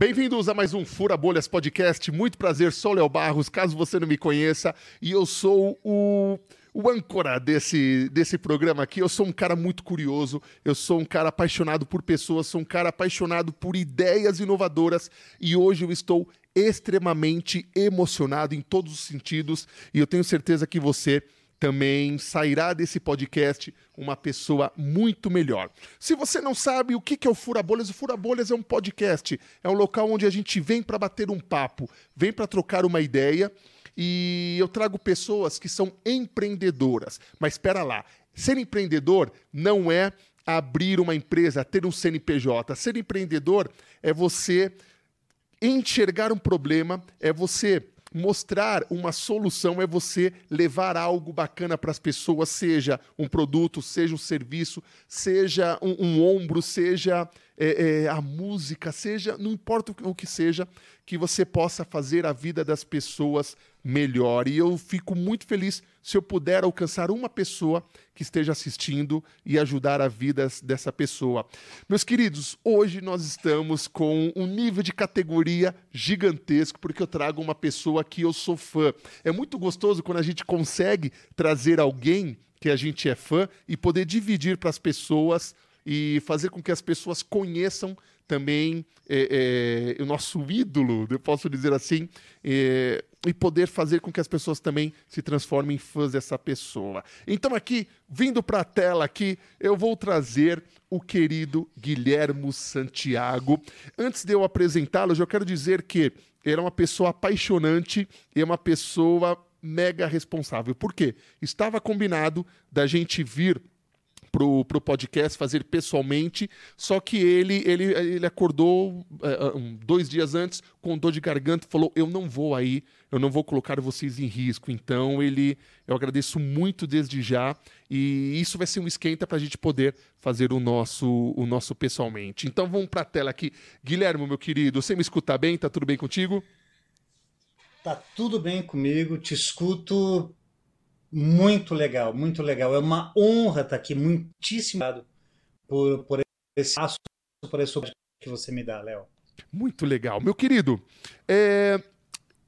Bem-vindos a mais um Fura Bolhas Podcast. Muito prazer, sou Léo Barros, caso você não me conheça, e eu sou o, o âncora desse, desse programa aqui. Eu sou um cara muito curioso, eu sou um cara apaixonado por pessoas, sou um cara apaixonado por ideias inovadoras, e hoje eu estou extremamente emocionado em todos os sentidos, e eu tenho certeza que você também sairá desse podcast uma pessoa muito melhor. Se você não sabe o que é o Fura Bolhas, o Fura Bolhas é um podcast, é um local onde a gente vem para bater um papo, vem para trocar uma ideia e eu trago pessoas que são empreendedoras. Mas espera lá, ser empreendedor não é abrir uma empresa, ter um CNPJ. Ser empreendedor é você enxergar um problema, é você mostrar uma solução é você levar algo bacana para as pessoas, seja um produto, seja um serviço, seja um, um ombro, seja é, é, a música, seja, não importa o que seja, que você possa fazer a vida das pessoas melhor. E eu fico muito feliz se eu puder alcançar uma pessoa que esteja assistindo e ajudar a vida dessa pessoa. Meus queridos, hoje nós estamos com um nível de categoria gigantesco, porque eu trago uma pessoa que eu sou fã. É muito gostoso quando a gente consegue trazer alguém que a gente é fã e poder dividir para as pessoas e fazer com que as pessoas conheçam também é, é, o nosso ídolo, eu posso dizer assim, é, e poder fazer com que as pessoas também se transformem em fãs dessa pessoa. Então aqui, vindo para a tela aqui, eu vou trazer o querido Guilhermo Santiago. Antes de eu apresentá-lo, eu quero dizer que ele é uma pessoa apaixonante e é uma pessoa mega responsável. Por quê? Estava combinado da gente vir pro, pro podcast, fazer pessoalmente, só que ele ele, ele acordou uh, um, dois dias antes com dor de garganta e falou, eu não vou aí, eu não vou colocar vocês em risco, então ele, eu agradeço muito desde já, e isso vai ser um esquenta para a gente poder fazer o nosso, o nosso pessoalmente. Então vamos para a tela aqui. Guilherme, meu querido, você me escuta bem? Tá tudo bem contigo? Tá tudo bem comigo, te escuto muito legal, muito legal. É uma honra estar aqui. Muitíssimo obrigado por, por esse passo, por esse que você me dá, Léo. Muito legal. Meu querido, é...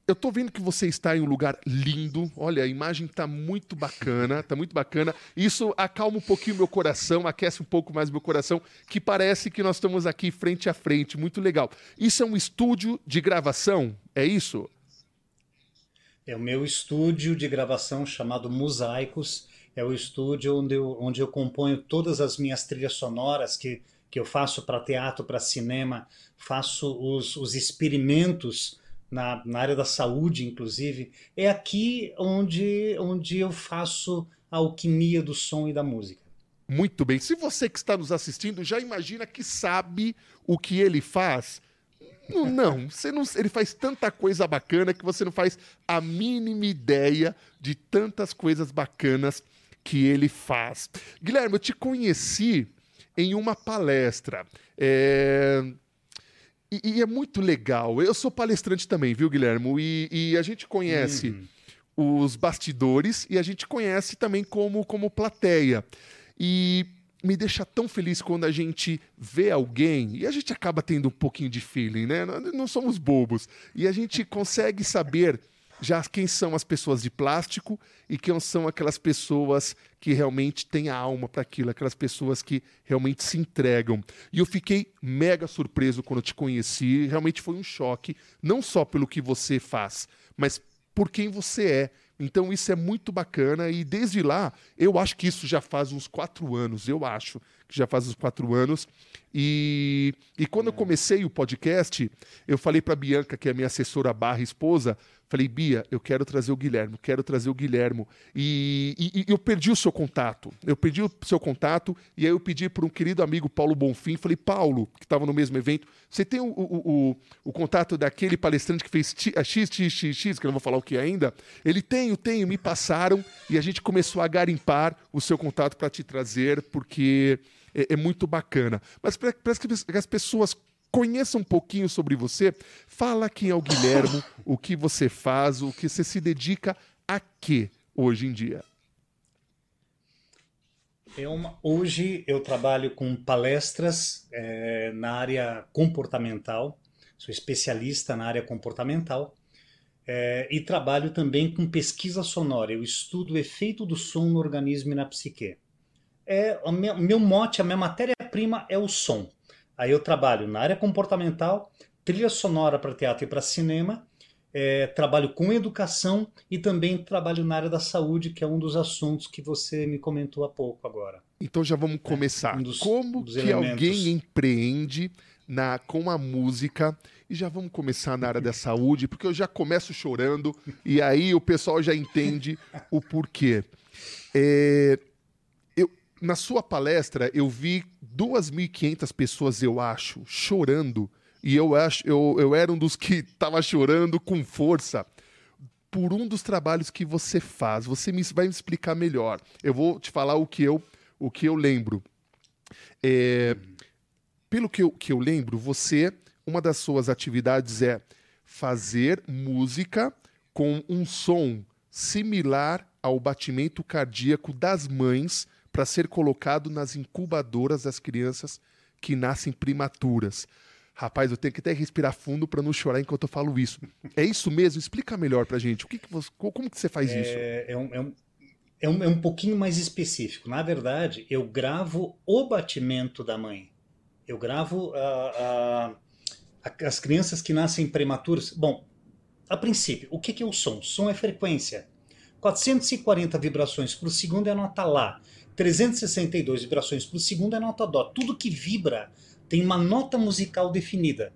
eu estou vendo que você está em um lugar lindo. Olha, a imagem está muito bacana, está muito bacana. Isso acalma um pouquinho meu coração, aquece um pouco mais meu coração, que parece que nós estamos aqui frente a frente. Muito legal. Isso é um estúdio de gravação, é isso? É o meu estúdio de gravação chamado Mosaicos. É o estúdio onde eu, onde eu componho todas as minhas trilhas sonoras que, que eu faço para teatro, para cinema, faço os, os experimentos na, na área da saúde, inclusive. É aqui onde, onde eu faço a alquimia do som e da música. Muito bem. Se você que está nos assistindo já imagina que sabe o que ele faz, não, não, você não, ele faz tanta coisa bacana que você não faz a mínima ideia de tantas coisas bacanas que ele faz. Guilherme, eu te conheci em uma palestra. É... E, e, é muito legal. Eu sou palestrante também, viu, Guilherme? E, e a gente conhece uhum. os bastidores e a gente conhece também como, como plateia. E me deixa tão feliz quando a gente vê alguém e a gente acaba tendo um pouquinho de feeling, né? Não somos bobos. E a gente consegue saber já quem são as pessoas de plástico e quem são aquelas pessoas que realmente têm a alma para aquilo, aquelas pessoas que realmente se entregam. E eu fiquei mega surpreso quando te conheci, realmente foi um choque, não só pelo que você faz, mas por quem você é então isso é muito bacana e desde lá, eu acho que isso já faz uns quatro anos, eu acho que já faz uns quatro anos. E, e quando eu comecei o podcast, eu falei para Bianca, que é minha assessora barra esposa, Falei, Bia, eu quero trazer o Guilherme, quero trazer o Guilherme. E, e, e, eu perdi o seu contato. Eu perdi o seu contato e aí eu pedi para um querido amigo, Paulo Bonfim. Falei, Paulo, que estava no mesmo evento, você tem o, o, o, o, contato daquele palestrante que fez XXX, que eu não vou falar o que ainda? Ele tem, tenho, me passaram e a gente começou a garimpar o seu contato para te trazer, porque é, é muito bacana. Mas para que as pessoas conheça um pouquinho sobre você. Fala quem é o Guilhermo, o que você faz, o que você se dedica a quê hoje em dia. Eu, hoje eu trabalho com palestras é, na área comportamental. sou especialista na área comportamental é, e trabalho também com pesquisa sonora. Eu estudo o efeito do som no organismo e na psique. É, o meu mote, a minha matéria-prima é o som. Aí eu trabalho na área comportamental, trilha sonora para teatro e para cinema, é, trabalho com educação e também trabalho na área da saúde, que é um dos assuntos que você me comentou há pouco agora. Então já vamos é, começar. É, um dos, Como dos que elementos... alguém empreende na, com a música? E já vamos começar na área da saúde, porque eu já começo chorando e aí o pessoal já entende o porquê. É, na sua palestra, eu vi 2.500 pessoas, eu acho, chorando e eu acho eu, eu era um dos que estava chorando com força por um dos trabalhos que você faz. Você me, vai me explicar melhor. Eu vou te falar o que eu, o que eu lembro. É, pelo que eu, que eu lembro, você, uma das suas atividades é fazer música com um som similar ao batimento cardíaco das mães para ser colocado nas incubadoras das crianças que nascem primaturas. Rapaz, eu tenho que até respirar fundo para não chorar enquanto eu falo isso. É isso mesmo? Explica melhor pra gente. O que, que você, como que você faz é, isso? É um, é, um, é, um, é um pouquinho mais específico. Na verdade, eu gravo o batimento da mãe. Eu gravo uh, uh, as crianças que nascem prematuras. Bom, a princípio, o que, que é o som? Som é frequência. 440 vibrações por segundo é a nota Lá. 362 vibrações por segundo é nota Dó. Tudo que vibra tem uma nota musical definida.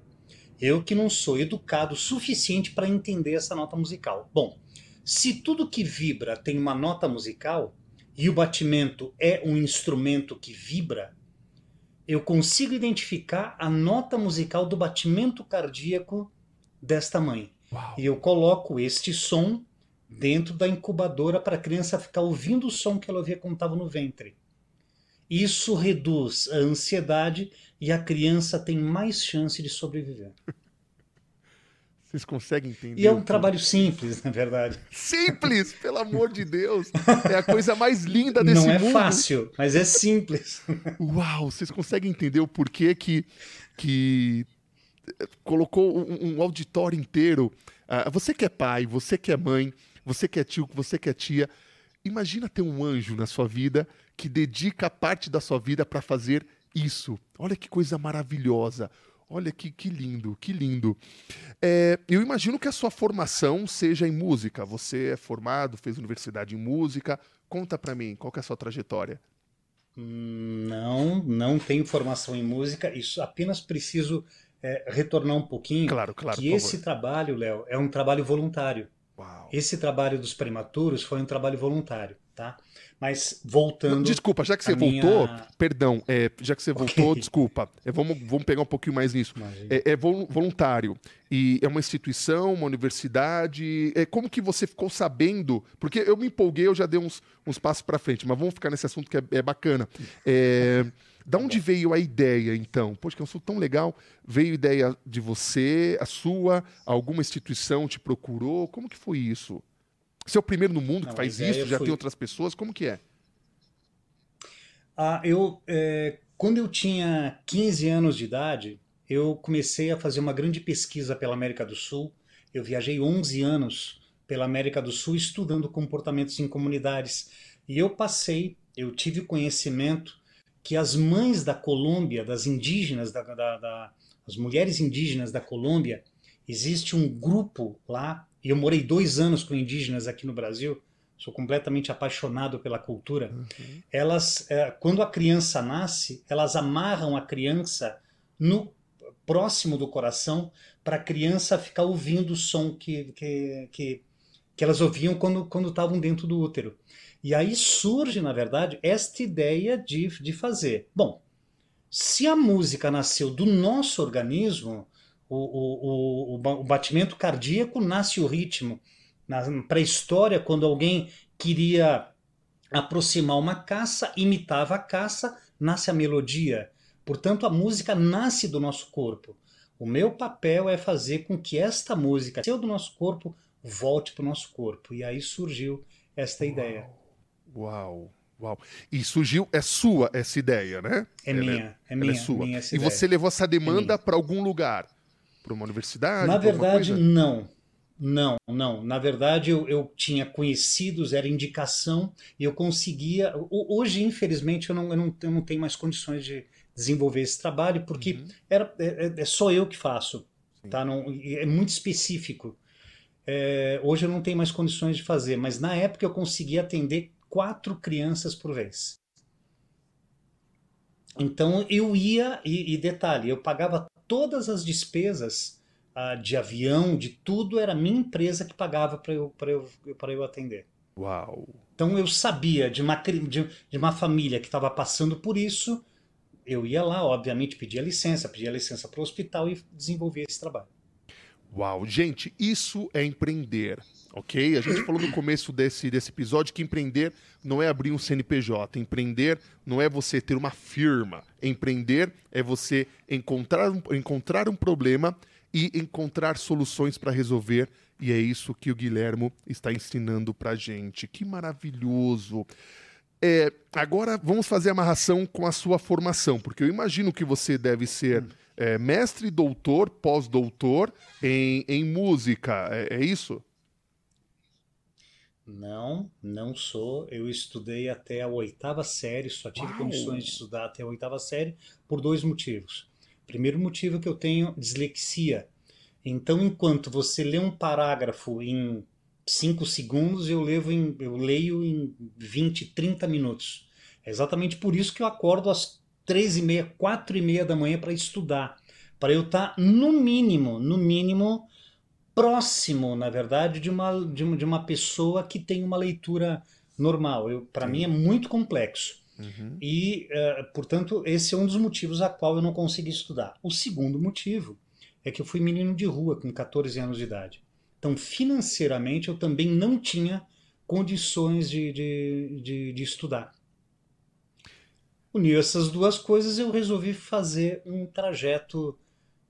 Eu que não sou educado o suficiente para entender essa nota musical. Bom, se tudo que vibra tem uma nota musical e o batimento é um instrumento que vibra, eu consigo identificar a nota musical do batimento cardíaco desta mãe. Uau. E eu coloco este som dentro da incubadora para a criança ficar ouvindo o som que ela ouvia quando estava no ventre. Isso reduz a ansiedade e a criança tem mais chance de sobreviver. Vocês conseguem entender? E é um trabalho simples, na verdade. Simples, pelo amor de Deus. É a coisa mais linda desse mundo. Não é mundo. fácil, mas é simples. Uau, vocês conseguem entender o porquê que, que colocou um, um auditório inteiro. Uh, você que é pai, você que é mãe, você que é tio, você que é tia, imagina ter um anjo na sua vida que dedica parte da sua vida para fazer isso. Olha que coisa maravilhosa. Olha que, que lindo, que lindo. É, eu imagino que a sua formação seja em música. Você é formado, fez universidade em música. Conta para mim, qual é a sua trajetória? Não, não tenho formação em música. Isso apenas preciso é, retornar um pouquinho. Claro, claro. Que esse trabalho, Léo, é um trabalho voluntário. Uau. Esse trabalho dos prematuros foi um trabalho voluntário, tá? Mas voltando. Desculpa, já que você voltou, minha... perdão, é, já que você voltou, okay. desculpa. É, vamos, vamos pegar um pouquinho mais nisso. É, é, voluntário. E é uma instituição, uma universidade. É, como que você ficou sabendo? Porque eu me empolguei, eu já dei uns, uns passos para frente, mas vamos ficar nesse assunto que é, é bacana. É. Da onde veio a ideia, então? Poxa, que é um assunto tão legal. Veio a ideia de você, a sua, alguma instituição te procurou? Como que foi isso? Você é o primeiro no mundo Não, que faz isso? Já fui... tem outras pessoas? Como que é? Ah, eu, é, quando eu tinha 15 anos de idade, eu comecei a fazer uma grande pesquisa pela América do Sul. Eu viajei 11 anos pela América do Sul estudando comportamentos em comunidades. E eu passei, eu tive conhecimento que as mães da Colômbia, das indígenas, da, da, da, as mulheres indígenas da Colômbia, existe um grupo lá, e eu morei dois anos com indígenas aqui no Brasil, sou completamente apaixonado pela cultura. Uhum. Elas, é, quando a criança nasce, elas amarram a criança no próximo do coração para a criança ficar ouvindo o som que, que, que, que elas ouviam quando quando estavam dentro do útero. E aí surge, na verdade, esta ideia de, de fazer. Bom, se a música nasceu do nosso organismo, o, o, o, o batimento cardíaco nasce o ritmo. Na pré-história, quando alguém queria aproximar uma caça, imitava a caça, nasce a melodia. Portanto, a música nasce do nosso corpo. O meu papel é fazer com que esta música, seu do nosso corpo, volte para o nosso corpo. E aí surgiu esta Uau. ideia. Uau. Uau. E surgiu, é sua essa ideia, né? É ela minha, é, é minha. É sua. Minha e você levou essa demanda é para algum lugar. Por uma universidade? Na verdade, não. Não, não. Na verdade, eu, eu tinha conhecidos, era indicação, e eu conseguia. Hoje, infelizmente, eu não, eu não, eu não tenho mais condições de desenvolver esse trabalho, porque uhum. era, é, é, é, só eu que faço. Tá? Não, é muito específico. É, hoje eu não tenho mais condições de fazer, mas na época eu conseguia atender quatro crianças por vez. Então eu ia, e, e detalhe, eu pagava todas as despesas uh, de avião, de tudo, era a minha empresa que pagava para eu, eu, eu atender. Uau! Então eu sabia de uma, de, de uma família que estava passando por isso, eu ia lá, obviamente, pedia licença, pedia licença para o hospital e desenvolvia esse trabalho. Uau, gente, isso é empreender, ok? A gente falou no começo desse, desse episódio que empreender não é abrir um CNPJ, empreender não é você ter uma firma, empreender é você encontrar, encontrar um problema e encontrar soluções para resolver, e é isso que o Guilhermo está ensinando para gente. Que maravilhoso! É, agora vamos fazer a amarração com a sua formação, porque eu imagino que você deve ser. É, mestre, doutor, pós-doutor em, em música. É, é, isso? Não, não sou. Eu estudei até a oitava série, só tive Uau. condições de estudar até a oitava série por dois motivos. Primeiro motivo é que eu tenho dislexia. Então, enquanto você lê um parágrafo em 5 segundos, eu, levo em, eu leio em 20, 30 minutos. É exatamente por isso que eu acordo às três e meia, quatro e meia da manhã para estudar, para eu estar tá, no mínimo, no mínimo próximo, na verdade, de uma, de uma, de uma pessoa que tem uma leitura normal. Para mim é muito complexo. Uhum. E, uh, portanto, esse é um dos motivos a qual eu não consegui estudar. O segundo motivo é que eu fui menino de rua com 14 anos de idade. Então, financeiramente, eu também não tinha condições de, de, de, de estudar. Uniu essas duas coisas, eu resolvi fazer um trajeto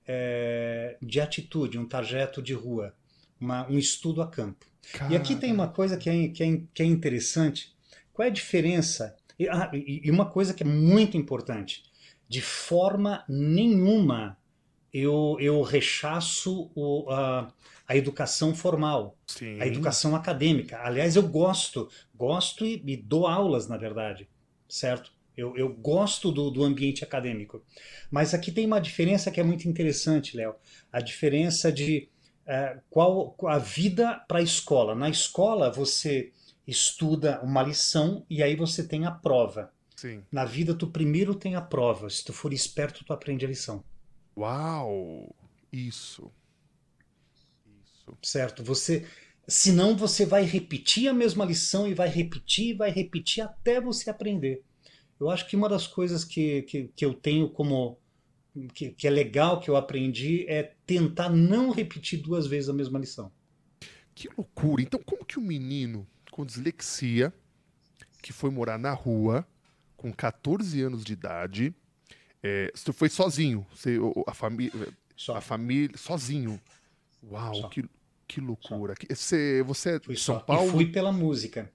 é, de atitude, um trajeto de rua, uma, um estudo a campo. E aqui tem uma coisa que é, que é, que é interessante. Qual é a diferença? E, ah, e, uma coisa que é muito importante. De forma nenhuma eu, eu rechaço o, a, a educação formal, Sim. a educação acadêmica. Aliás, eu gosto, gosto e, e dou aulas, na verdade, certo? Eu, eu gosto do, do ambiente acadêmico. Mas aqui tem uma diferença que é muito interessante, Léo. A diferença de uh, qual a vida para a escola. Na escola, você estuda uma lição e aí você tem a prova. Sim. Na vida, tu primeiro tem a prova. Se tu for esperto, tu aprende a lição. Uau! Isso. Isso. Certo. Você. Senão você vai repetir a mesma lição e vai repetir e vai repetir até você aprender. Eu acho que uma das coisas que, que, que eu tenho como. Que, que é legal que eu aprendi é tentar não repetir duas vezes a mesma lição. Que loucura! Então, como que um menino com dislexia, que foi morar na rua, com 14 anos de idade, é, você foi sozinho, você, a família, a família, sozinho. Uau, que, que loucura! Você, você é de São só. Paulo? E fui pela música.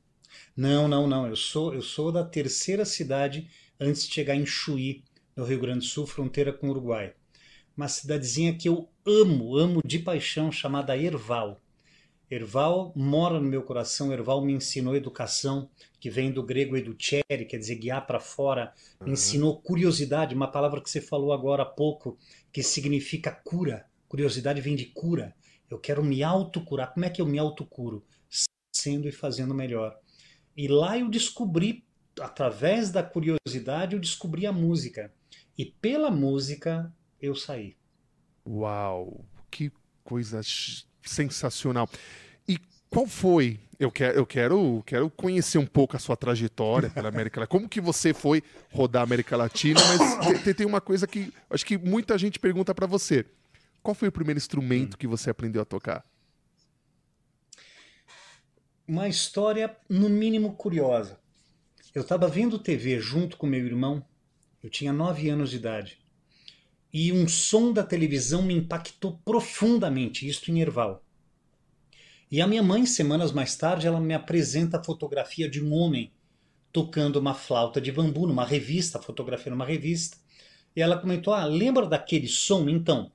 Não, não, não. Eu sou, eu sou da terceira cidade antes de chegar em Chuí, no Rio Grande do Sul, fronteira com o Uruguai. Uma cidadezinha que eu amo, amo de paixão, chamada Erval. Erval mora no meu coração. Erval me ensinou educação, que vem do grego educere, quer dizer guiar para fora. Me uhum. ensinou curiosidade, uma palavra que você falou agora há pouco, que significa cura. Curiosidade vem de cura. Eu quero me autocurar. Como é que eu me autocuro? Sendo e fazendo melhor. E lá eu descobri, através da curiosidade, eu descobri a música. E pela música eu saí. Uau, que coisa sensacional. E qual foi? Eu quero, eu quero, quero conhecer um pouco a sua trajetória pela América Latina. Como que você foi rodar a América Latina? Mas tem, tem uma coisa que acho que muita gente pergunta para você. Qual foi o primeiro instrumento que você aprendeu a tocar? Uma história, no mínimo, curiosa. Eu estava vendo TV junto com meu irmão, eu tinha nove anos de idade, e um som da televisão me impactou profundamente, isto em Erval. E a minha mãe, semanas mais tarde, ela me apresenta a fotografia de um homem tocando uma flauta de bambu numa revista, fotografia numa revista, e ela comentou: Ah, lembra daquele som? Então,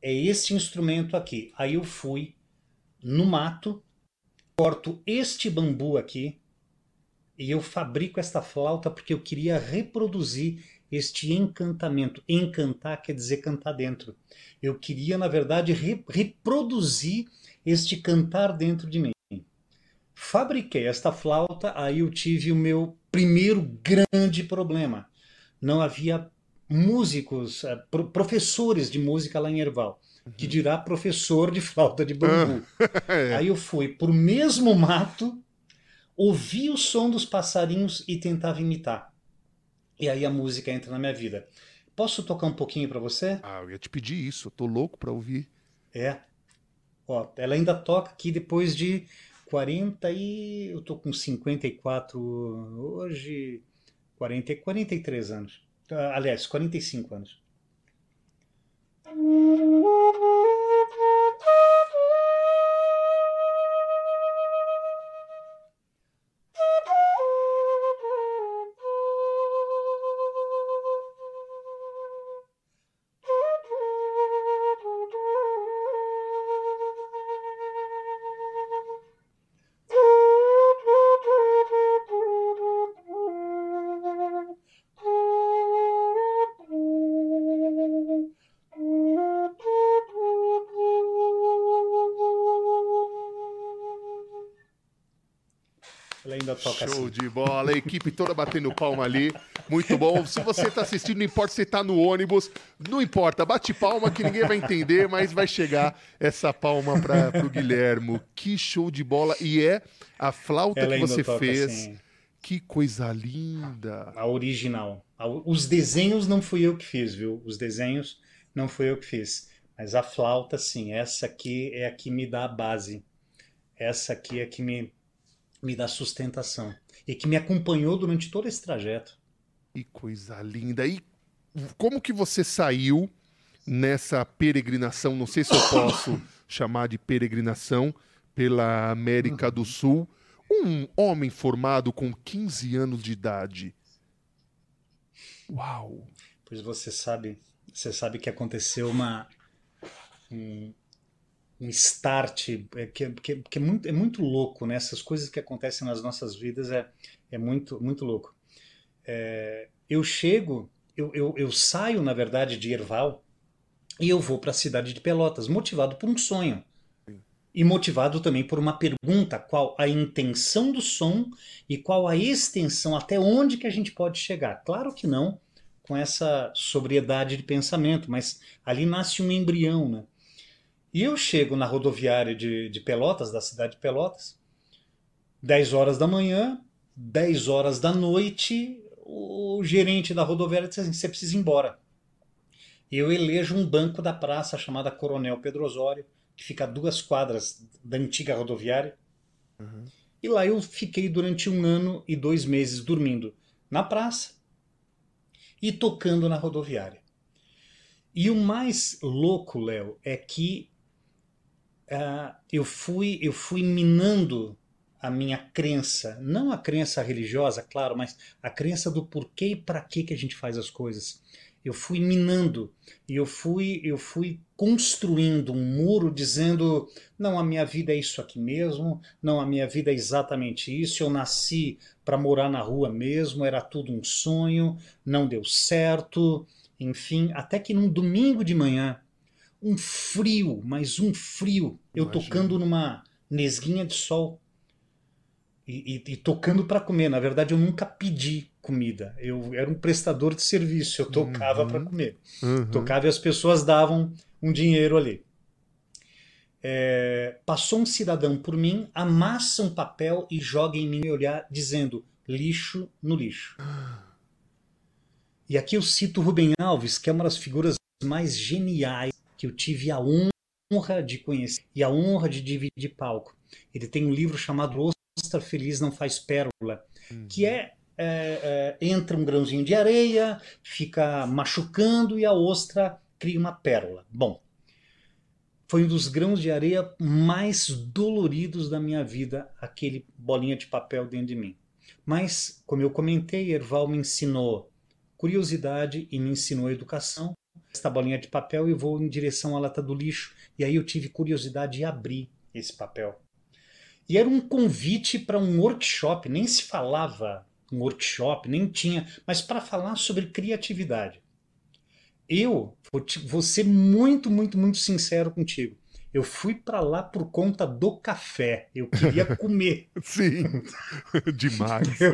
é este instrumento aqui. Aí eu fui no mato, corto este bambu aqui e eu fabrico esta flauta porque eu queria reproduzir este encantamento. Encantar quer dizer cantar dentro. Eu queria, na verdade, re reproduzir este cantar dentro de mim. Fabriquei esta flauta, aí eu tive o meu primeiro grande problema. Não havia músicos, eh, professores de música lá em Erval, que dirá professor de flauta de bambu. é. Aí eu fui por mesmo mato, ouvi o som dos passarinhos e tentava imitar. E aí a música entra na minha vida. Posso tocar um pouquinho para você? Ah, eu ia te pedir isso, eu tô louco para ouvir. É. Ó, ela ainda toca aqui depois de 40 e eu tô com 54 hoje, 40 43 anos. Ah, aliás, 45 anos. Thank you. Toca Show assim. de bola, a equipe toda batendo palma ali. Muito bom. Se você está assistindo, não importa se está no ônibus, não importa, bate palma que ninguém vai entender, mas vai chegar essa palma para o Guilhermo. Que show de bola! E é a flauta Ela que você fez. Assim. Que coisa linda! A original. Os desenhos não fui eu que fiz, viu? Os desenhos não fui eu que fiz. Mas a flauta, sim, essa aqui é a que me dá a base. Essa aqui é a que me, me dá sustentação e que me acompanhou durante todo esse trajeto. Que coisa linda! E como que você saiu nessa peregrinação? Não sei se eu posso chamar de peregrinação pela América do Sul. Um homem formado com 15 anos de idade. Uau! Pois você sabe, você sabe que aconteceu uma um, um start é, que, que, que, é, muito, é muito louco, né? Essas coisas que acontecem nas nossas vidas é, é muito, muito louco. É, eu chego, eu, eu, eu, saio, na verdade, de Erval e eu vou para a cidade de Pelotas, motivado por um sonho. E motivado também por uma pergunta, qual a intenção do som e qual a extensão, até onde que a gente pode chegar. Claro que não com essa sobriedade de pensamento, mas ali nasce um embrião, né? E eu chego na rodoviária de, de Pelotas, da cidade de Pelotas, 10 horas da manhã, 10 horas da noite, o gerente da rodoviária diz assim: você precisa ir embora. Eu elejo um banco da praça chamada Coronel Pedro Osório, que fica a duas quadras da antiga rodoviária. Uhum. E lá eu fiquei durante um ano e dois meses dormindo na praça e tocando na rodoviária. E o mais louco, Léo, é que uh, eu fui eu fui minando a minha crença, não a crença religiosa, claro, mas a crença do porquê e para que que a gente faz as coisas. Eu fui minando e eu fui eu fui construindo um muro dizendo não a minha vida é isso aqui mesmo, não a minha vida é exatamente isso. Eu nasci para morar na rua mesmo, era tudo um sonho, não deu certo, enfim, até que num domingo de manhã um frio, mas um frio. Eu Imagina. tocando numa nesguinha de sol e, e, e tocando para comer. Na verdade, eu nunca pedi comida. Eu era um prestador de serviço. Eu tocava uhum. para comer. Uhum. Tocava e as pessoas davam um dinheiro ali. É, passou um cidadão por mim, amassa um papel e joga em mim olhar, dizendo lixo no lixo. E aqui eu cito Rubem Alves, que é uma das figuras mais geniais que eu tive a honra de conhecer e a honra de dividir palco. Ele tem um livro chamado Ostra Feliz Não Faz Pérola, uhum. que é, é, é, entra um grãozinho de areia, fica machucando e a ostra cria uma pérola. Bom, foi um dos grãos de areia mais doloridos da minha vida, aquele bolinha de papel dentro de mim. Mas, como eu comentei, Erval me ensinou curiosidade e me ensinou educação esta bolinha de papel e vou em direção à lata do lixo. E aí eu tive curiosidade de abrir esse papel. E era um convite para um workshop, nem se falava um workshop, nem tinha, mas para falar sobre criatividade. Eu vou ser muito, muito, muito sincero contigo. Eu fui para lá por conta do café. Eu queria comer. Sim, demais. eu,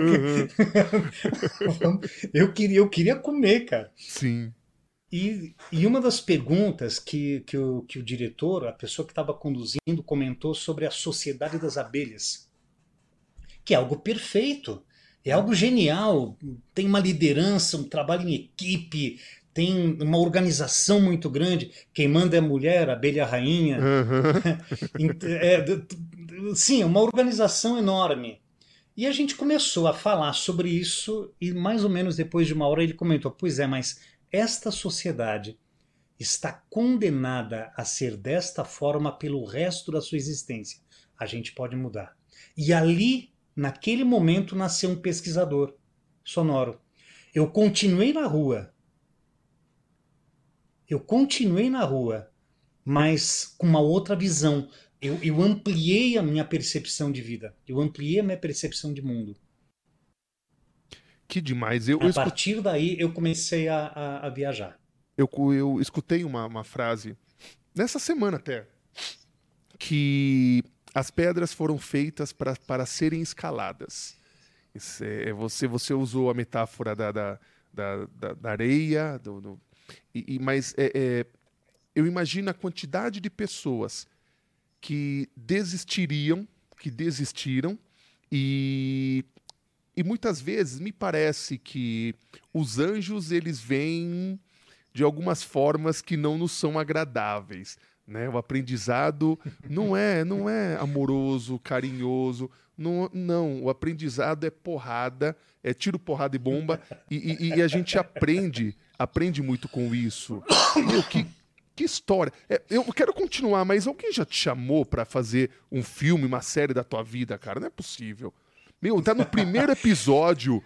eu, queria, eu queria comer, cara. Sim. E, e uma das perguntas que, que, o, que o diretor, a pessoa que estava conduzindo, comentou sobre a Sociedade das Abelhas, que é algo perfeito, é algo genial, tem uma liderança, um trabalho em equipe, tem uma organização muito grande. Quem manda é a mulher, a abelha rainha. Uhum. é, sim, é uma organização enorme. E a gente começou a falar sobre isso, e mais ou menos depois de uma hora ele comentou: Pois é, mas esta sociedade está condenada a ser desta forma pelo resto da sua existência. A gente pode mudar. E ali, naquele momento, nasceu um pesquisador sonoro. Eu continuei na rua. Eu continuei na rua, mas com uma outra visão. Eu, eu ampliei a minha percepção de vida. Eu ampliei a minha percepção de mundo. Que demais. Eu, a eu partir escut... daí eu comecei a, a, a viajar. Eu, eu escutei uma, uma frase nessa semana até que as pedras foram feitas pra, para serem escaladas. É, é, você, você usou a metáfora da, da, da, da areia, do, do e, e, mas é, é, eu imagino a quantidade de pessoas que desistiriam, que desistiram e e muitas vezes me parece que os anjos eles vêm de algumas formas que não nos são agradáveis. Né? O aprendizado não é não é amoroso, carinhoso. Não, não, o aprendizado é porrada, é tiro, porrada e bomba. E, e, e a gente aprende, aprende muito com isso. Meu, que, que história. É, eu quero continuar, mas alguém já te chamou para fazer um filme, uma série da tua vida, cara? Não é possível. Meu, tá no primeiro episódio.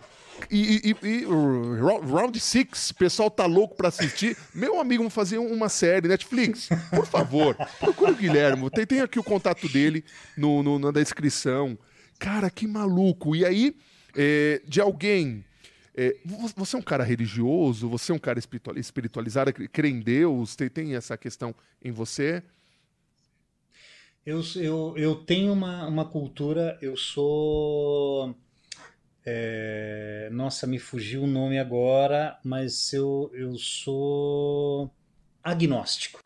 E, e, e Round Six, o pessoal tá louco pra assistir. Meu amigo, vamos fazer uma série, Netflix. Por favor, procure o Guilherme. Tem, tem aqui o contato dele no, no, na descrição. Cara, que maluco. E aí, é, de alguém. É, você é um cara religioso? Você é um cara espiritualizado? Crê em Deus? Tem, tem essa questão em você? Eu, eu, eu tenho uma, uma cultura, eu sou. É, nossa, me fugiu o nome agora, mas eu, eu sou agnóstico.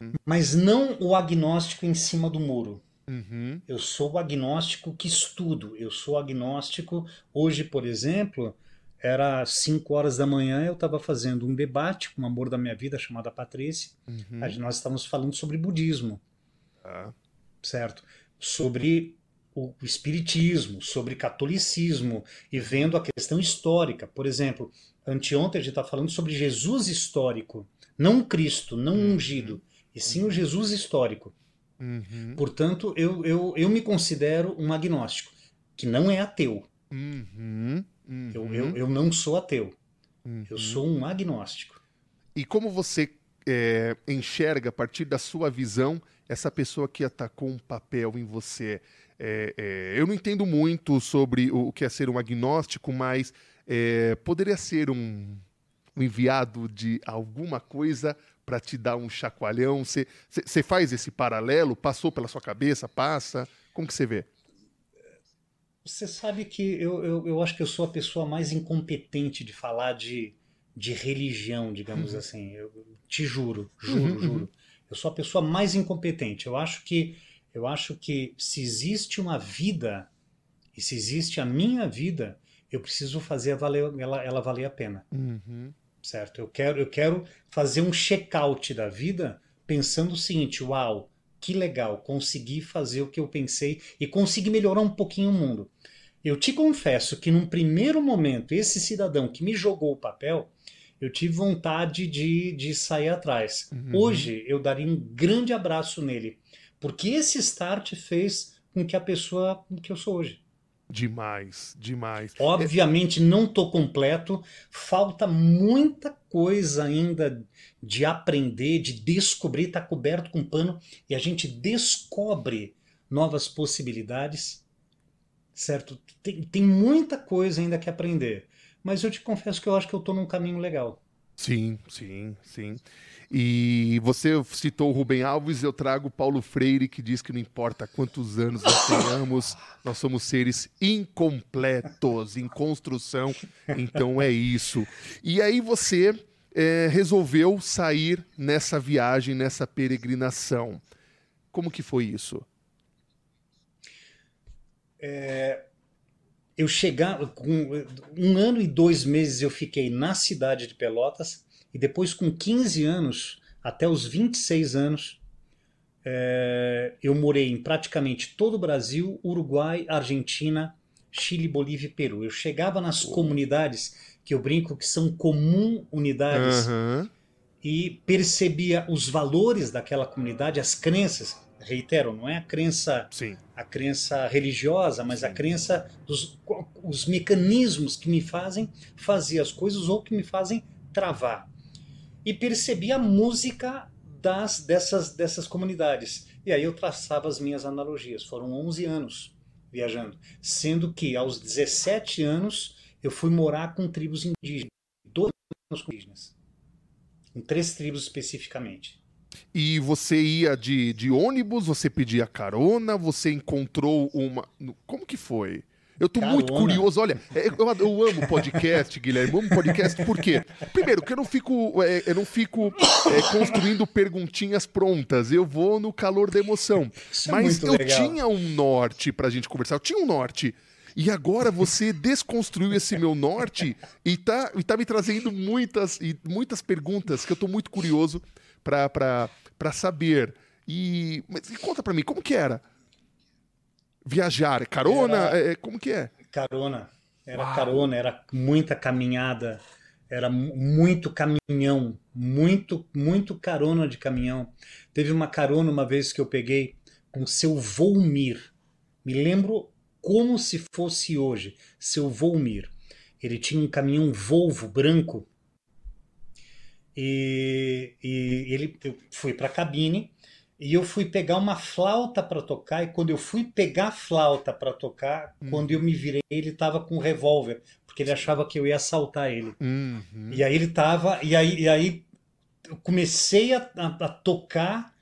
Hum. Mas não o agnóstico em cima do muro. Uhum. Eu sou o agnóstico que estudo. Eu sou agnóstico. Hoje, por exemplo, era 5 horas da manhã, eu estava fazendo um debate com uma amor da minha vida chamada Patrícia. Uhum. Nós estávamos falando sobre budismo. Ah. Certo? Sobre o espiritismo, sobre catolicismo e vendo a questão histórica. Por exemplo, anteontem a gente está falando sobre Jesus histórico, não Cristo, não uhum. ungido, e sim o Jesus histórico. Uhum. Portanto, eu, eu, eu me considero um agnóstico, que não é ateu. Uhum. Eu, eu, eu não sou ateu. Eu uhum. sou um agnóstico. E como você é, enxerga, a partir da sua visão, essa pessoa que atacou um papel em você. É, é, eu não entendo muito sobre o, que é ser um agnóstico, mas é, poderia ser um, um, enviado de alguma coisa para te dar um chacoalhão? Você faz esse paralelo? Passou pela sua cabeça? Passa? Como que você vê? Você sabe que eu, eu, eu, acho que eu sou a pessoa mais incompetente de falar de, de religião, digamos uhum. assim. Eu te juro, juro, uhum, juro. Uhum. Eu sou a pessoa mais incompetente. Eu acho que eu acho que se existe uma vida e se existe a minha vida, eu preciso fazer valer, ela, ela valer a pena. Uhum. Certo? Eu quero, eu quero fazer um check-out da vida pensando o seguinte: uau, que legal, consegui fazer o que eu pensei e consegui melhorar um pouquinho o mundo. Eu te confesso que num primeiro momento, esse cidadão que me jogou o papel, eu tive vontade de, de sair atrás. Uhum. Hoje eu daria um grande abraço nele, porque esse start fez com que a pessoa que eu sou hoje. Demais, demais. Obviamente não estou completo, falta muita coisa ainda de aprender, de descobrir, está coberto com pano e a gente descobre novas possibilidades, certo? Tem, tem muita coisa ainda que aprender, mas eu te confesso que eu acho que eu estou num caminho legal. Sim, sim, sim. E você citou o Rubem Alves, eu trago Paulo Freire, que diz que não importa quantos anos nós tenhamos, nós somos seres incompletos, em construção. Então é isso. E aí você é, resolveu sair nessa viagem, nessa peregrinação. Como que foi isso? É, eu chegava com um ano e dois meses eu fiquei na cidade de Pelotas e depois, com 15 anos, até os 26 anos, é, eu morei em praticamente todo o Brasil, Uruguai, Argentina, Chile, Bolívia e Peru. Eu chegava nas comunidades que eu brinco que são comum unidades uhum. e percebia os valores daquela comunidade, as crenças. Reitero, não é a crença, Sim. a crença religiosa, mas Sim. a crença dos os mecanismos que me fazem fazer as coisas ou que me fazem travar e percebi a música das, dessas, dessas comunidades. E aí eu traçava as minhas analogias. Foram 11 anos viajando, sendo que aos 17 anos eu fui morar com tribos indígenas, dois anos com indígenas, com três tribos especificamente. E você ia de, de ônibus, você pedia carona, você encontrou uma. Como que foi? Eu tô Carona. muito curioso. Olha, é, eu, eu amo podcast, Guilherme. Eu amo podcast por quê? Primeiro, que eu não fico, é, eu não fico é, construindo perguntinhas prontas. Eu vou no calor da emoção. Isso é Mas é eu legal. tinha um norte pra gente conversar. Eu tinha um norte. E agora você desconstruiu esse meu norte e tá, e tá me trazendo muitas, e muitas perguntas que eu tô muito curioso para saber. E, mas, e conta para mim, como que era? Viajar, carona? Era... É, é, como que é? Carona. Era Uau. carona, era muita caminhada, era muito caminhão, muito, muito carona de caminhão. Teve uma carona uma vez que eu peguei com seu Volmir. Me lembro como se fosse hoje, seu Volmir. Ele tinha um caminhão Volvo branco e, e ele, eu fui para a cabine e eu fui pegar uma flauta para tocar, e quando eu fui pegar a flauta para tocar, uhum. quando eu me virei, ele estava com um revólver, porque ele achava que eu ia assaltar ele. Uhum. E aí ele tava, e aí, e aí eu comecei a, a, a tocar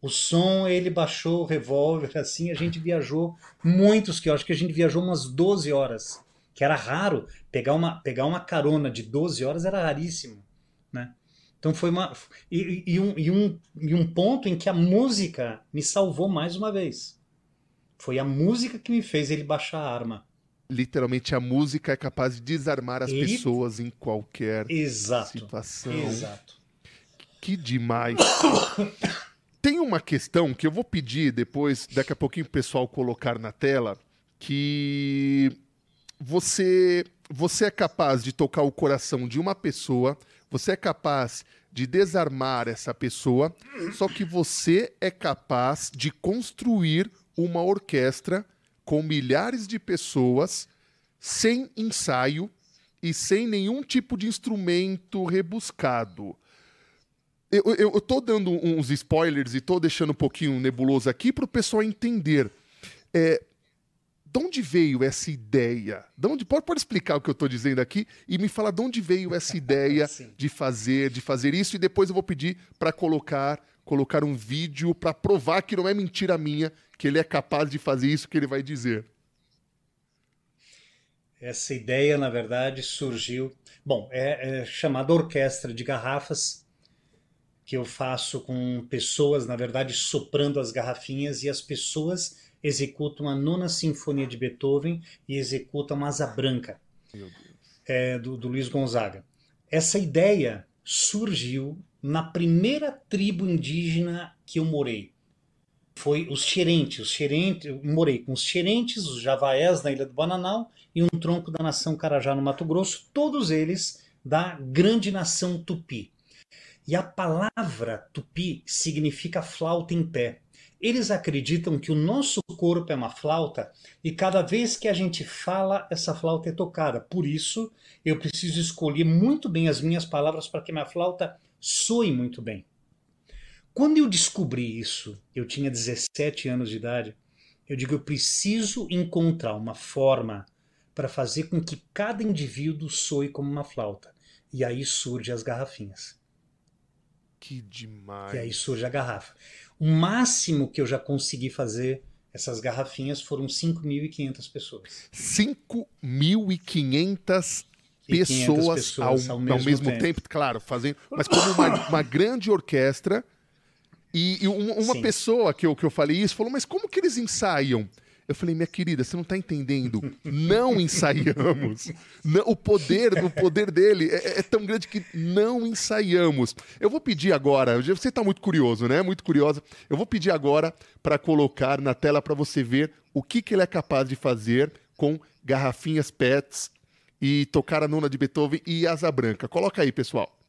o som, ele baixou o revólver, assim, a gente viajou muitos, que eu acho que a gente viajou umas 12 horas, que era raro, pegar uma, pegar uma carona de 12 horas era raríssimo, né? Então foi uma. E, e, um, e, um, e um ponto em que a música me salvou mais uma vez. Foi a música que me fez ele baixar a arma. Literalmente, a música é capaz de desarmar as ele... pessoas em qualquer Exato. situação. Exato. Que demais. Tem uma questão que eu vou pedir depois, daqui a pouquinho, o pessoal colocar na tela, que você, você é capaz de tocar o coração de uma pessoa você é capaz de desarmar essa pessoa, só que você é capaz de construir uma orquestra com milhares de pessoas sem ensaio e sem nenhum tipo de instrumento rebuscado. Eu, estou dando uns spoilers e estou deixando um pouquinho nebuloso aqui para o pessoal entender. É, de onde veio essa ideia? De onde, pode, pode explicar o que eu estou dizendo aqui e me falar de onde veio essa ideia de fazer, de fazer isso e depois eu vou pedir para colocar colocar um vídeo para provar que não é mentira minha, que ele é capaz de fazer isso que ele vai dizer. Essa ideia, na verdade, surgiu. Bom, é, é chamada Orquestra de Garrafas, que eu faço com pessoas, na verdade, soprando as garrafinhas e as pessoas executam a nona sinfonia de Beethoven e executam Asa Branca é, do, do Luiz Gonzaga. Essa ideia surgiu na primeira tribo indígena que eu morei. Foi os xerentes. Os xerentes eu morei com os xerentes, os javaés na Ilha do Bananal e um tronco da nação Carajá no Mato Grosso, todos eles da grande nação Tupi. E a palavra Tupi significa flauta em pé. Eles acreditam que o nosso corpo é uma flauta e cada vez que a gente fala, essa flauta é tocada. Por isso, eu preciso escolher muito bem as minhas palavras para que minha flauta soe muito bem. Quando eu descobri isso, eu tinha 17 anos de idade, eu digo, eu preciso encontrar uma forma para fazer com que cada indivíduo soe como uma flauta. E aí surge as garrafinhas. Que demais. E aí surge a garrafa. O máximo que eu já consegui fazer essas garrafinhas foram 5.500 pessoas. 5.500 pessoas, pessoas ao, ao, mesmo, ao mesmo tempo. tempo. claro, fazendo, mas como uma, uma grande orquestra e, e uma, uma pessoa que eu, que eu falei isso falou, mas como que eles ensaiam? Eu falei, minha querida, você não está entendendo. Não ensaiamos. Não, o poder, o poder dele é, é, tão grande que não ensaiamos. Eu vou pedir agora, você está muito curioso, né? Muito curiosa. Eu vou pedir agora para colocar na tela para você ver o que, que ele é capaz de fazer com garrafinhas PETs e tocar a nona de Beethoven e Asa Branca. Coloca aí, pessoal.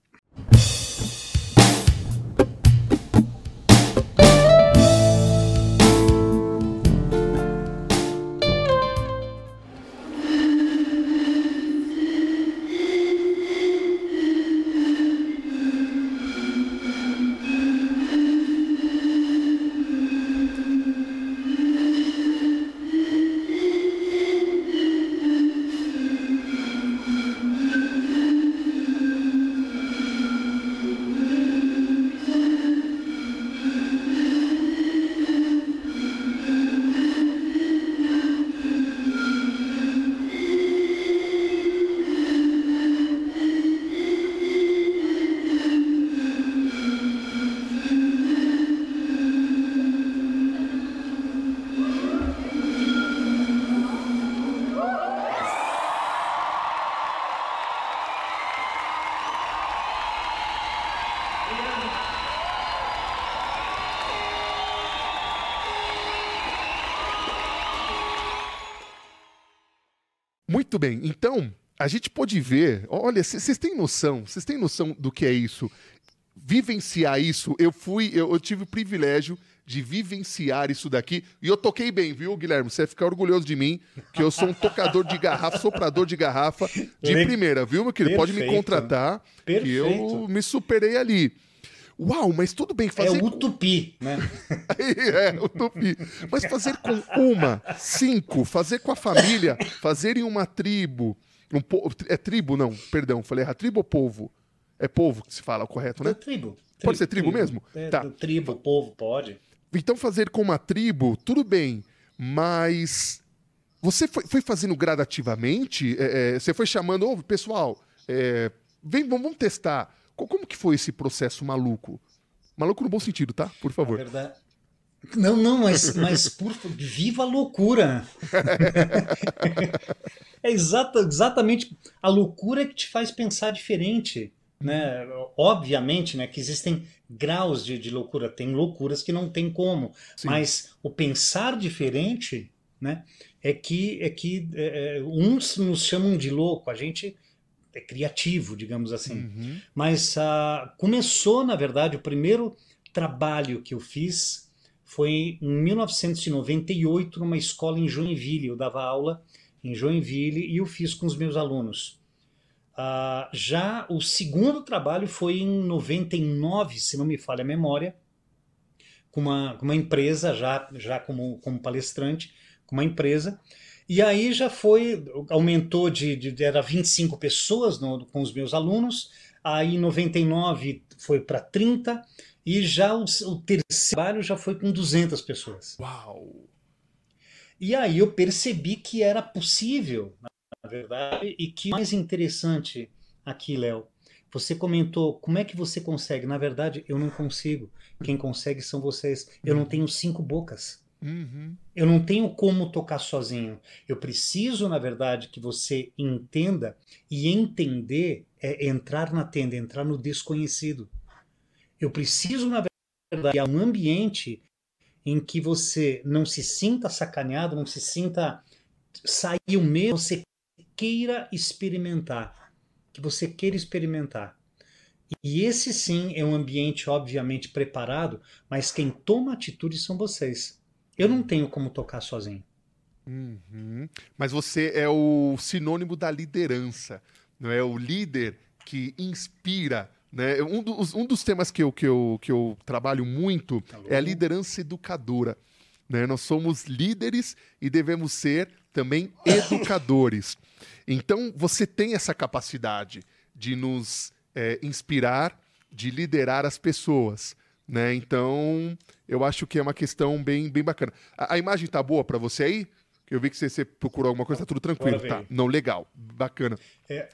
Muito bem, então a gente pode ver, olha, vocês têm noção, vocês têm noção do que é isso? Vivenciar isso, eu fui, eu, eu, tive o privilégio de vivenciar isso daqui, e eu toquei bem, viu, Guilherme? Você vai ficar orgulhoso de mim, que eu sou um tocador de garrafa, soprador de garrafa de primeira, viu, meu querido? Pode me contratar, Perfeito. que eu me superei ali. Uau, mas tudo bem fazer. É o tupi, né? é, o tupi. Mas fazer com uma, cinco, fazer com a família, fazer em uma tribo. Um po... É tribo, não, perdão, falei errado. Tribo ou povo? É povo que se fala, correto, né? É tribo. Pode ser tribo, tribo. mesmo? É, tá. Tribo, povo, pode. Então, fazer com uma tribo, tudo bem, mas você foi, foi fazendo gradativamente? É, é, você foi chamando, ô, pessoal, é, vem, vamos testar. Como que foi esse processo maluco? Maluco no bom sentido, tá? Por favor. verdade... Não, não, mas, mas por viva a loucura! é exata, exatamente a loucura que te faz pensar diferente. Né? Obviamente né, que existem graus de, de loucura, tem loucuras que não tem como, Sim. mas o pensar diferente né, é que, é que é, é uns nos chamam de louco, a gente é criativo, digamos assim. Uhum. Mas uh, começou, na verdade, o primeiro trabalho que eu fiz foi em 1998 numa escola em Joinville. Eu dava aula em Joinville e eu fiz com os meus alunos. Uh, já o segundo trabalho foi em 99, se não me falha a memória, com uma, com uma empresa, já, já como, como palestrante, com uma empresa. E aí já foi, aumentou de, de era 25 pessoas no, com os meus alunos, aí em 99 foi para 30 e já o, o terceiro trabalho já foi com 200 pessoas. Uau! E aí eu percebi que era possível, na verdade, e que mais interessante aqui, Léo, você comentou como é que você consegue. Na verdade, eu não consigo. Quem consegue são vocês. Eu não tenho cinco bocas. Uhum. Eu não tenho como tocar sozinho. Eu preciso, na verdade, que você entenda e entender é entrar na tenda, entrar no desconhecido. Eu preciso, na verdade, um ambiente em que você não se sinta sacaneado, não se sinta sair o você queira experimentar, que você queira experimentar. E esse sim é um ambiente obviamente preparado, mas quem toma atitude são vocês. Eu não tenho como tocar sozinho. Uhum. Mas você é o sinônimo da liderança, não é? O líder que inspira. Né? Um, dos, um dos temas que eu, que, eu, que eu trabalho muito Alô? é a liderança educadora. Né? Nós somos líderes e devemos ser também educadores. Então, você tem essa capacidade de nos é, inspirar, de liderar as pessoas. Né? Então, eu acho que é uma questão bem, bem bacana. A, a imagem tá boa para você aí? Eu vi que você, você, procurou alguma coisa, tá tudo tranquilo. Tá. Não, legal. Bacana. É,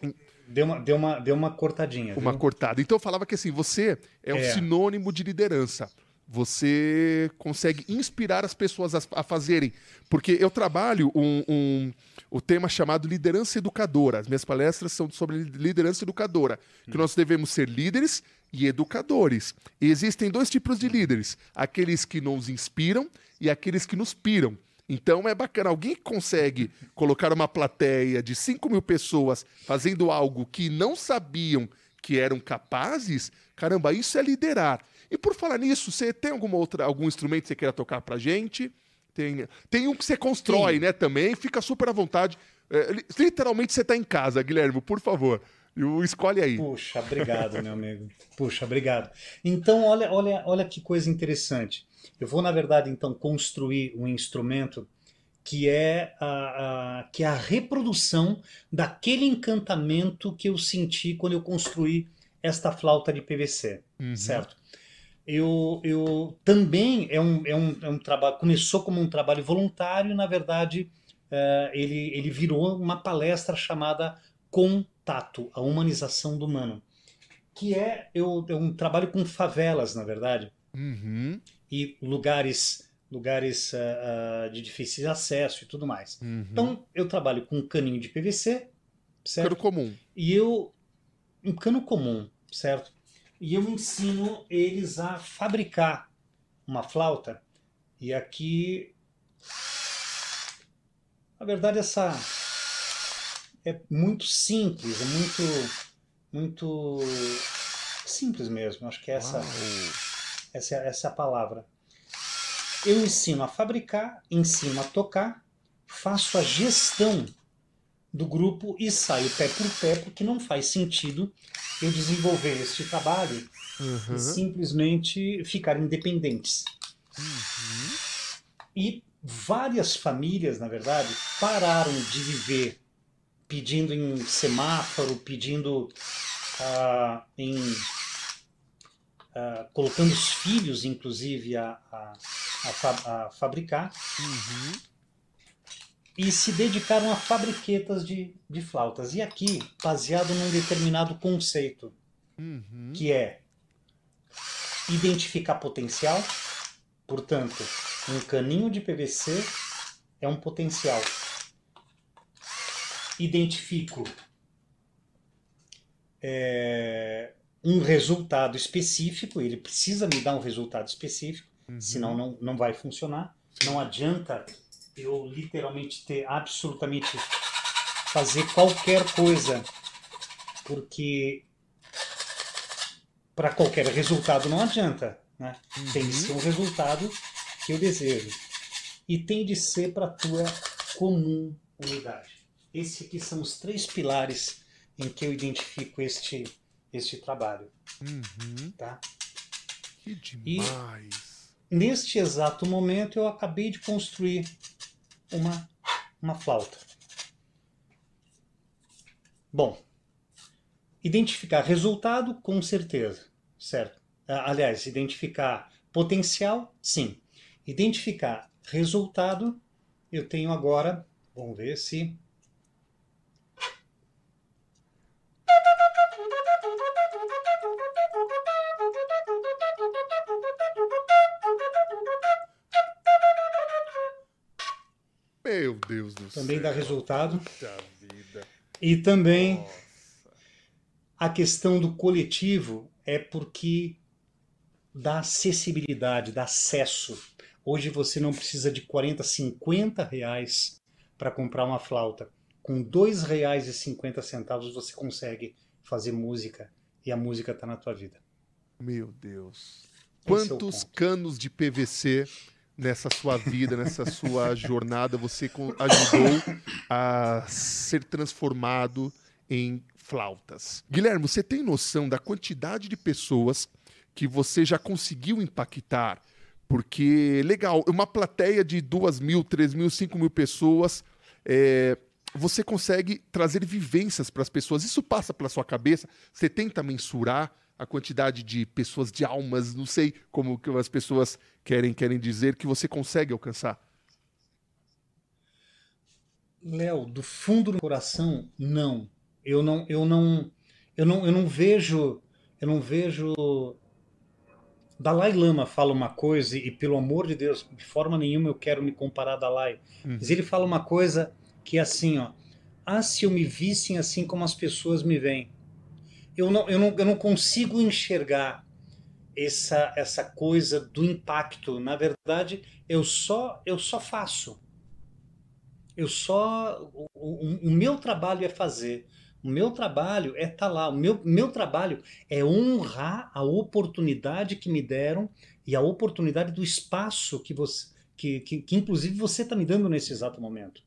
deu, uma, deu, uma, deu uma cortadinha. Uma viu? cortada. Então eu falava que assim, você é um é. sinônimo de liderança. Você consegue inspirar as pessoas a, a fazerem. Porque eu trabalho um, um, o tema chamado liderança educadora. As minhas palestras são sobre liderança educadora. Que hum. nós devemos ser líderes e educadores. E existem dois tipos de líderes: aqueles que nos inspiram e aqueles que nos piram. Então é bacana. Alguém que consegue colocar uma plateia de 5 mil pessoas fazendo algo que não sabiam que eram capazes, caramba, isso é liderar. E por falar nisso, você tem alguma outra, algum instrumento que você queira tocar pra gente? Tem, tem um que você constrói, Sim. né, também. Fica super à vontade. É, literalmente você está em casa, Guilherme, por favor. Escolhe aí. Puxa, obrigado, meu amigo. Puxa, obrigado. Então, olha, olha, olha que coisa interessante. Eu vou, na verdade, então, construir um instrumento que é a, a, que é a reprodução daquele encantamento que eu senti quando eu construí esta flauta de PVC, uhum. certo? Eu, eu também é um, é, um, é um trabalho, começou como um trabalho voluntário, na verdade, uh, ele, ele virou uma palestra chamada Contato, a humanização do humano, que é, eu, é um trabalho com favelas, na verdade. Uhum e lugares lugares uh, uh, de difícil acesso e tudo mais. Uhum. Então eu trabalho com um caninho de PVC, certo? Cano comum. E eu um cano comum, certo? E eu ensino eles a fabricar uma flauta. E aqui na verdade essa é muito simples, é muito muito simples mesmo. Acho que é essa Uau essa, essa é a palavra. Eu ensino a fabricar, ensino a tocar, faço a gestão do grupo e saio pé por pé, porque não faz sentido eu desenvolver este trabalho uhum. e simplesmente ficar independentes. Uhum. E várias famílias, na verdade, pararam de viver pedindo em semáforo, pedindo uh, em uh, colocando os filhos, inclusive, a, a, a, fa a fabricar. Uhum. E se dedicaram a fabriquetas de, de flautas. E aqui, baseado num determinado conceito, uhum. que é identificar potencial. Portanto, um caninho de PVC é um potencial. Identifico é, um resultado específico, ele precisa me dar um resultado específico, uhum. senão não, não vai funcionar. Não adianta eu literalmente ter absolutamente fazer qualquer coisa, porque para qualquer resultado não adianta. Né? Uhum. Tem de ser um resultado que eu desejo. E tem de ser para a tua comum unidade. Esses aqui são os três pilares em que eu identifico este este trabalho. Uhum. Tá? Que demais! E neste exato momento eu acabei de construir uma, uma flauta. Bom, identificar resultado, com certeza, certo? Aliás, identificar potencial, sim. Identificar resultado, eu tenho agora, vamos ver se Deus do também céu. Dá resultado. E também Nossa. a questão do coletivo é porque dá acessibilidade, dá acesso. Hoje você não precisa de 40, 50 reais para comprar uma flauta. Com R$ 2,50 você consegue fazer música e a música está na tua vida. Meu Deus. Quantos é canos de PVC nessa sua vida, nessa sua jornada, você ajudou a ser transformado em flautas? Guilherme, você tem noção da quantidade de pessoas que você já conseguiu impactar? Porque, legal, uma plateia de duas mil, três mil, cinco mil pessoas, é, você consegue trazer vivências para as pessoas. Isso passa pela sua cabeça? Você tenta mensurar a quantidade de pessoas, de almas, não sei como que as pessoas querem querem dizer que você consegue alcançar. Léo, do fundo do coração, não. Eu não, eu não, eu não, eu não vejo, eu não vejo. Dalai Lama fala uma coisa e pelo amor de Deus, de forma nenhuma eu quero me comparar a Dalai. Uhum. Mas ele fala uma coisa que é assim, ó. Ah, se eu me vissem assim como as pessoas me veem eu não, eu não, eu não consigo enxergar essa, essa coisa do impacto. Na verdade, eu só, eu só faço. Eu só. O, o, o meu trabalho é fazer. O meu trabalho é estar tá lá. O meu, meu trabalho é honrar a oportunidade que me deram e a oportunidade do espaço que você. Que, que, que inclusive você está me dando nesse exato momento.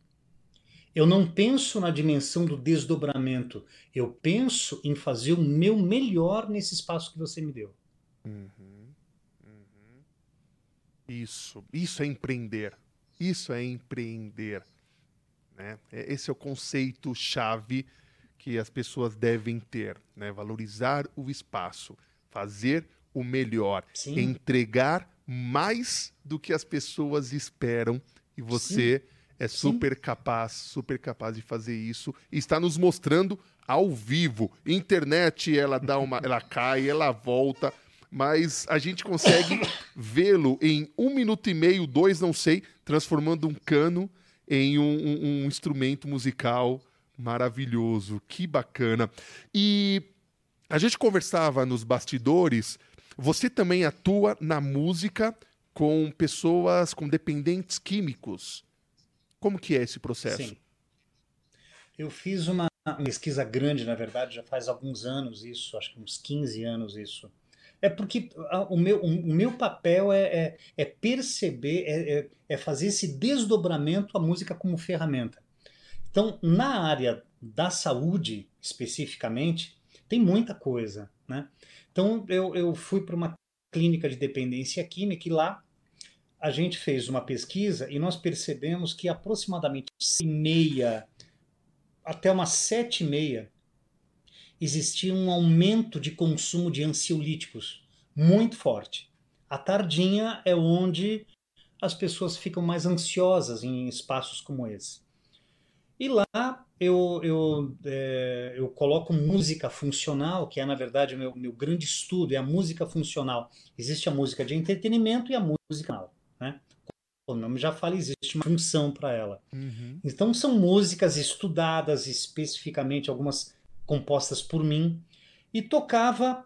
Eu não penso na dimensão do desdobramento. Eu penso em fazer o meu melhor nesse espaço que você me deu. Uhum, uhum. Isso, isso é empreender. Isso é empreender. Né? É, esse é o conceito chave que as pessoas devem ter, né? Valorizar o espaço, fazer o melhor, Sim. entregar mais do que as pessoas esperam e você Sim é super Sim. capaz, super capaz de fazer isso e está nos mostrando ao vivo. Internet, ela dá uma, ela cai, ela volta, mas a gente consegue vê-lo em um minuto e meio, dois, não sei, transformando um cano em um, um, um instrumento musical maravilhoso. Que bacana. E a gente conversava nos bastidores. Você também atua na música com pessoas com dependentes químicos. Como que é esse processo? Sim. Eu fiz uma pesquisa grande, na verdade, já faz alguns anos isso, acho que uns 15 anos isso. É porque o meu, o meu papel é, é, é perceber, é, é, é fazer esse desdobramento a música como ferramenta. Então, na área da saúde, especificamente, tem muita coisa. Né? Então, eu, eu fui para uma clínica de dependência química e lá a gente fez uma pesquisa e nós percebemos que aproximadamente meia até umas sete e meia existia um aumento de consumo de ansiolíticos muito forte. A tardinha é onde as pessoas ficam mais ansiosas em espaços como esse. E lá eu, eu, é, eu coloco música funcional, que é na verdade o meu, meu grande estudo, é a música funcional. Existe a música de entretenimento e a música né? O nome já fala, existe uma função para ela. Uhum. Então são músicas estudadas especificamente, algumas compostas por mim, e tocava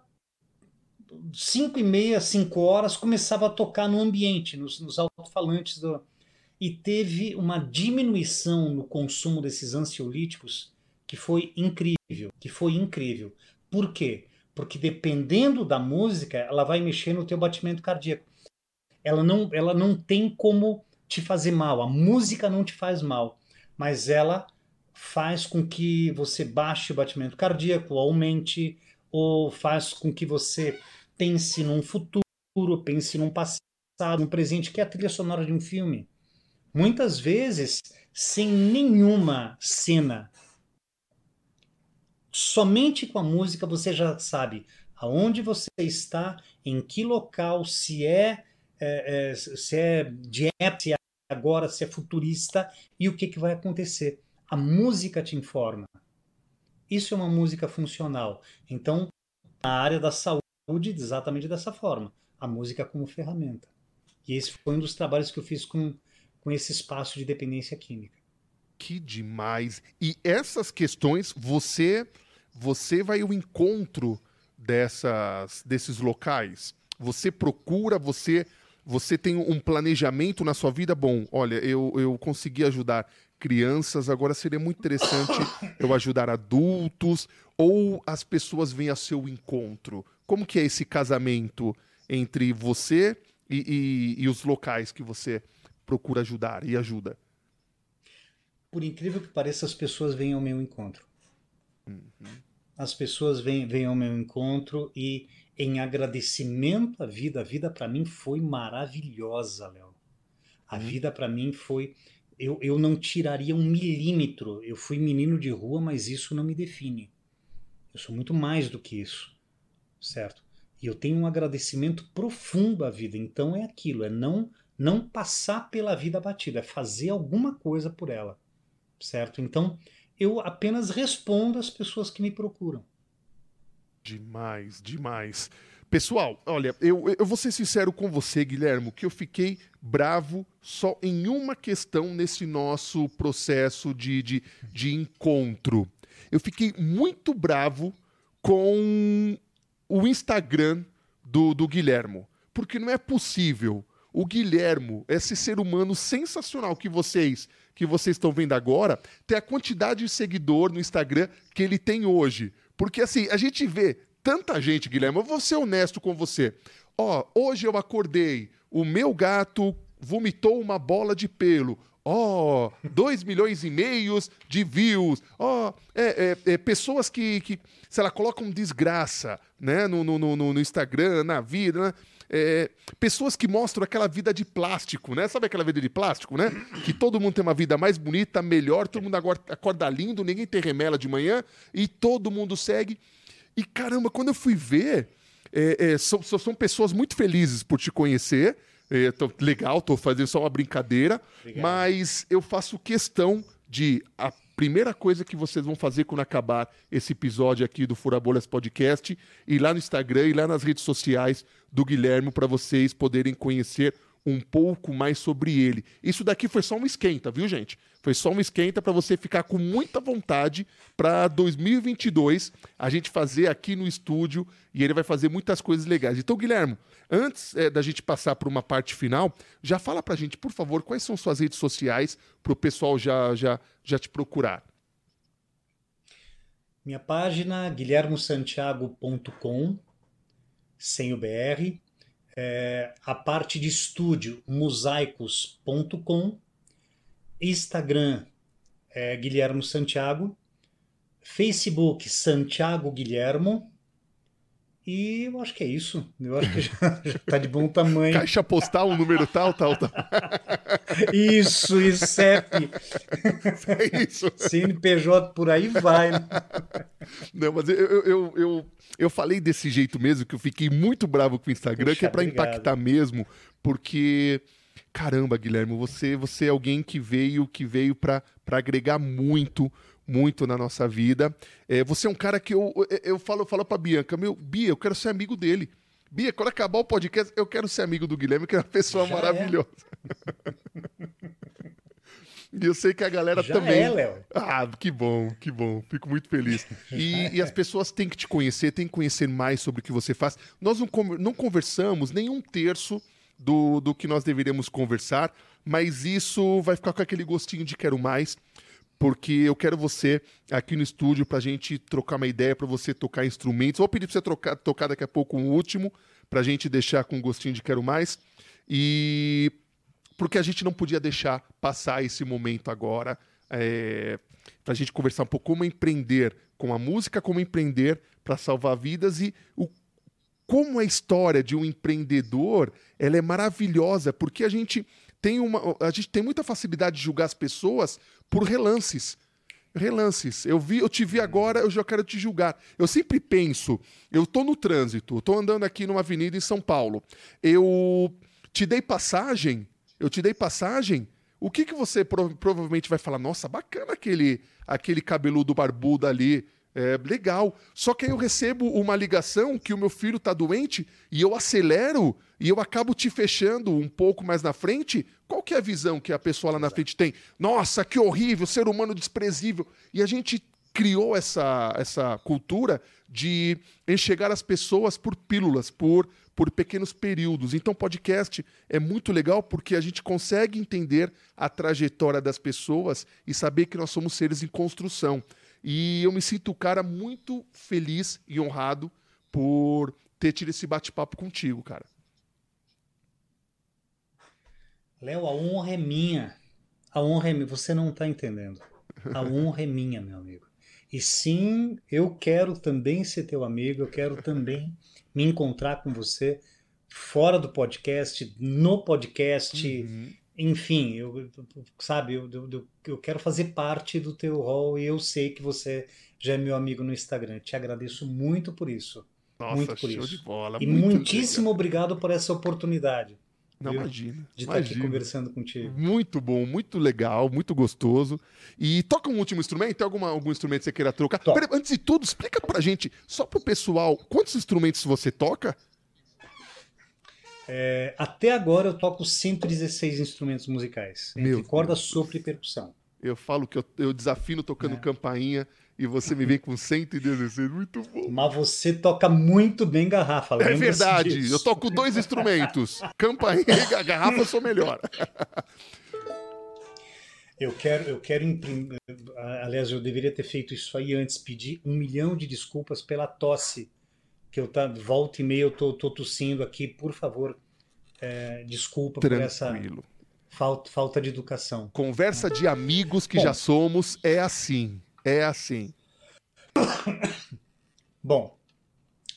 cinco e meia, cinco horas, começava a tocar no ambiente, nos, nos alto-falantes do... E teve uma diminuição no consumo desses ansiolíticos que foi incrível, que foi incrível. Por quê? Porque dependendo da música, ela vai mexer no teu batimento cardíaco ela não, ela não tem como te fazer mal. A música não te faz mal, mas ela faz com que você baixe o batimento cardíaco, aumente, ou faz com que você pense num futuro, pense num passado, num presente, que é a trilha sonora de um filme. Muitas vezes sem nenhuma cena. Somente com a música você já sabe aonde você está, em que local, se é é, é, se é de agora, se é futurista e o que, que vai acontecer. A música te informa. Isso é uma música funcional. Então, na área da saúde, exatamente dessa forma. A música como ferramenta. E esse foi um dos trabalhos que eu fiz com, com esse espaço de dependência química. Que demais! E essas questões, você você vai ao encontro dessas, desses locais? Você procura, você você tem um planejamento na sua vida, bom, olha, eu, eu consegui ajudar crianças, agora seria muito interessante eu ajudar adultos ou as pessoas vêm a seu encontro? Como que é esse casamento entre você e, e, e os locais que você procura ajudar e ajuda? Por incrível que pareça, as pessoas vêm ao meu encontro. Uhum. As pessoas vêm, vêm ao meu encontro e, em agradecimento à vida, a vida para mim foi maravilhosa, Léo. A uhum. vida para mim foi eu, eu não tiraria um milímetro. Eu fui menino de rua, mas isso não me define. Eu sou muito mais do que isso, certo? E eu tenho um agradecimento profundo à vida. Então é aquilo, é não não passar pela vida batida, é fazer alguma coisa por ela, certo? Então eu apenas respondo às pessoas que me procuram. Demais, demais. Pessoal, olha, eu, eu vou ser sincero com você, Guilhermo, que eu fiquei bravo só em uma questão nesse nosso processo de, de, de encontro. Eu fiquei muito bravo com o Instagram do, do Guilhermo. Porque não é possível o Guilhermo, esse ser humano sensacional que vocês que vocês estão vendo agora, ter a quantidade de seguidor no Instagram que ele tem hoje. Porque assim, a gente vê tanta gente, Guilherme, eu vou ser honesto com você. Ó, hoje eu acordei, o meu gato vomitou uma bola de pelo. Ó, oh, 2 milhões e meios de views. Ó, oh, é, é, é, pessoas que, que, sei lá, colocam desgraça né, no, no, no, no Instagram, na vida, né? É, pessoas que mostram aquela vida de plástico, né? Sabe aquela vida de plástico, né? Que todo mundo tem uma vida mais bonita, melhor, todo mundo acorda lindo, ninguém tem remela de manhã e todo mundo segue. E caramba, quando eu fui ver, é, é, são, são pessoas muito felizes por te conhecer. É, tô, legal, tô fazendo só uma brincadeira, Obrigado. mas eu faço questão de a primeira coisa que vocês vão fazer quando acabar esse episódio aqui do Furabolhas Podcast, ir lá no Instagram e lá nas redes sociais do Guilherme para vocês poderem conhecer um pouco mais sobre ele. Isso daqui foi só um esquenta, viu, gente? Foi só um esquenta para você ficar com muita vontade para 2022 a gente fazer aqui no estúdio e ele vai fazer muitas coisas legais. Então, Guilherme, antes é, da gente passar para uma parte final, já fala para a gente, por favor, quais são suas redes sociais para o pessoal já, já, já te procurar. Minha página guilhermosantiago.com, sem o BR é, a parte de estúdio mosaicos.com, Instagram é, Guilhermo Santiago, Facebook Santiago Guilhermo, e eu acho que é isso. Eu acho que já, está de bom tamanho. Caixa postal, um número tal, tal, tal. Isso, isso. É isso. CNPJ por aí vai. Não, mas eu, eu, eu, eu, falei desse jeito mesmo, que eu fiquei muito bravo com o Instagram, Puxa, que é para impactar mesmo, porque caramba, Guilherme, você, você é alguém que veio que veio para agregar muito muito na nossa vida. É, você é um cara que eu, eu, eu falo, eu falo pra Bianca, meu, Bia, eu quero ser amigo dele. Bia, quando acabar o podcast, eu quero ser amigo do Guilherme, que é uma pessoa Já é. maravilhosa. É. E eu sei que a galera Já também. É, Léo. Ah, que bom, que bom. Fico muito feliz. E, e, as pessoas têm que te conhecer, têm que conhecer mais sobre o que você faz. Nós não, não conversamos nem um terço do, do que nós deveríamos conversar, mas isso vai ficar com aquele gostinho de quero mais porque eu quero você aqui no estúdio para a gente trocar uma ideia, para você tocar instrumentos. Vou pedir para você trocar, tocar daqui a pouco um último, para a gente deixar com gostinho de quero mais. E porque a gente não podia deixar passar esse momento agora, é... para a gente conversar um pouco como empreender com a música, como empreender para salvar vidas e o como a história de um empreendedor ela é maravilhosa, porque a gente tem uma, a gente tem muita facilidade de julgar as pessoas por relances. Relances. Eu vi, eu te vi agora, eu já quero te julgar. Eu sempre penso, eu estou no trânsito, estou andando aqui numa avenida em São Paulo. Eu te dei passagem, eu te dei passagem. O que que você provavelmente vai falar? Nossa, bacana aquele aquele cabeludo barbudo ali é, legal. Só que aí eu recebo uma ligação que o meu filho está doente e eu acelero e eu acabo te fechando um pouco mais na frente. Qual que é a visão que a pessoa lá na frente tem? Nossa, que horrível, ser humano desprezível. E a gente criou essa, essa cultura de enxergar as pessoas por pílulas, por, por pequenos períodos. Então, podcast é muito legal porque a gente consegue entender a trajetória das pessoas e saber que nós somos seres em construção. E eu me sinto, cara, muito feliz e honrado por ter tido esse bate-papo contigo, cara. Léo, a honra é minha. A honra é minha. Você não está entendendo. A honra é minha, meu amigo. E sim, eu quero também ser teu amigo, eu quero também me encontrar com você fora do podcast, no podcast, uhum. Enfim, eu, sabe, eu, eu, eu, quero fazer parte do teu rol e eu sei que você já é meu amigo no Instagram. Te agradeço muito por isso. Nossa, muito por show isso. de bola. E muitíssimo legal. obrigado por essa oportunidade. Não, viu? imagina. De estar aqui conversando contigo. Muito bom, muito legal, muito gostoso. E toca um último instrumento? Tem alguma, algum instrumento que você queira trocar? Pera, antes de tudo, explica pra gente, só pro pessoal, quantos instrumentos você toca? É, até agora eu toco 116 instrumentos musicais. Meu entre corda, sopro e percussão. Eu falo que eu, eu desafino tocando é. campainha e você me vem com 116, muito bom. Mas você toca muito bem garrafa. É verdade, disso. eu toco dois instrumentos, campainha e garrafa eu sou melhor. Eu quero, eu quero imprimir. Aliás, eu deveria ter feito isso aí antes, pedir um milhão de desculpas pela tosse. Que eu tá, volta e meia eu tô, tô tossindo aqui, por favor, é, desculpa Tranquilo. por essa falta, falta de educação. Conversa de amigos que Bom, já somos é assim. É assim. Bom,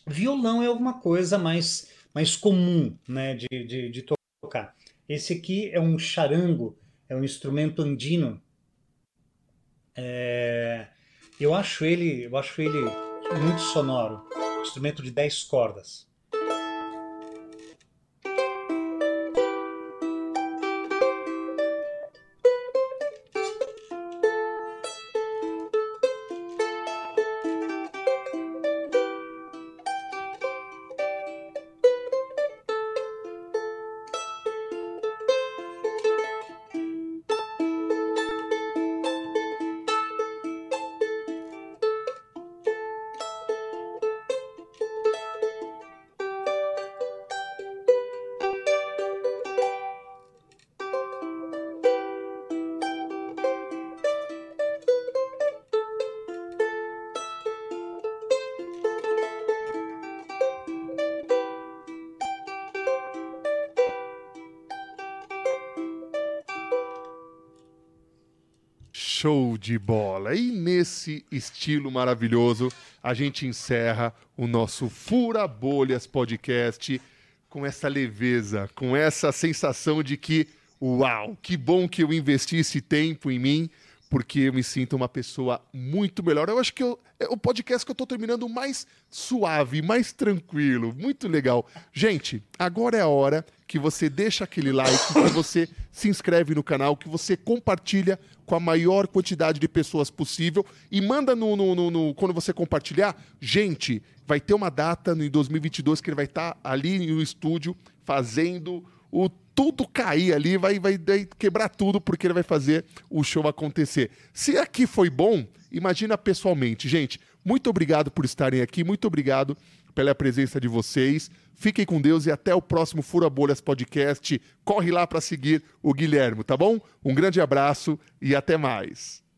violão é alguma coisa mais, mais comum né, de, de, de tocar. Esse aqui é um charango, é um instrumento andino. É, eu acho ele, eu acho ele muito sonoro. Instrumento de 10 cordas. Show de bola! E nesse estilo maravilhoso, a gente encerra o nosso Fura Bolhas podcast com essa leveza, com essa sensação de que, uau, que bom que eu investi esse tempo em mim, porque eu me sinto uma pessoa muito melhor. Eu acho que eu, é o podcast que eu estou terminando mais suave, mais tranquilo, muito legal. Gente, agora é a hora que você deixa aquele like, que você se inscreve no canal, que você compartilha com a maior quantidade de pessoas possível e manda no, no, no, no quando você compartilhar, gente, vai ter uma data no 2022 que ele vai estar tá ali no estúdio fazendo o tudo cair ali, vai, vai, vai quebrar tudo porque ele vai fazer o show acontecer. Se aqui foi bom, imagina pessoalmente, gente. Muito obrigado por estarem aqui, muito obrigado pela presença de vocês. Fiquem com Deus e até o próximo Fura Bolhas Podcast. Corre lá para seguir o Guilherme, tá bom? Um grande abraço e até mais.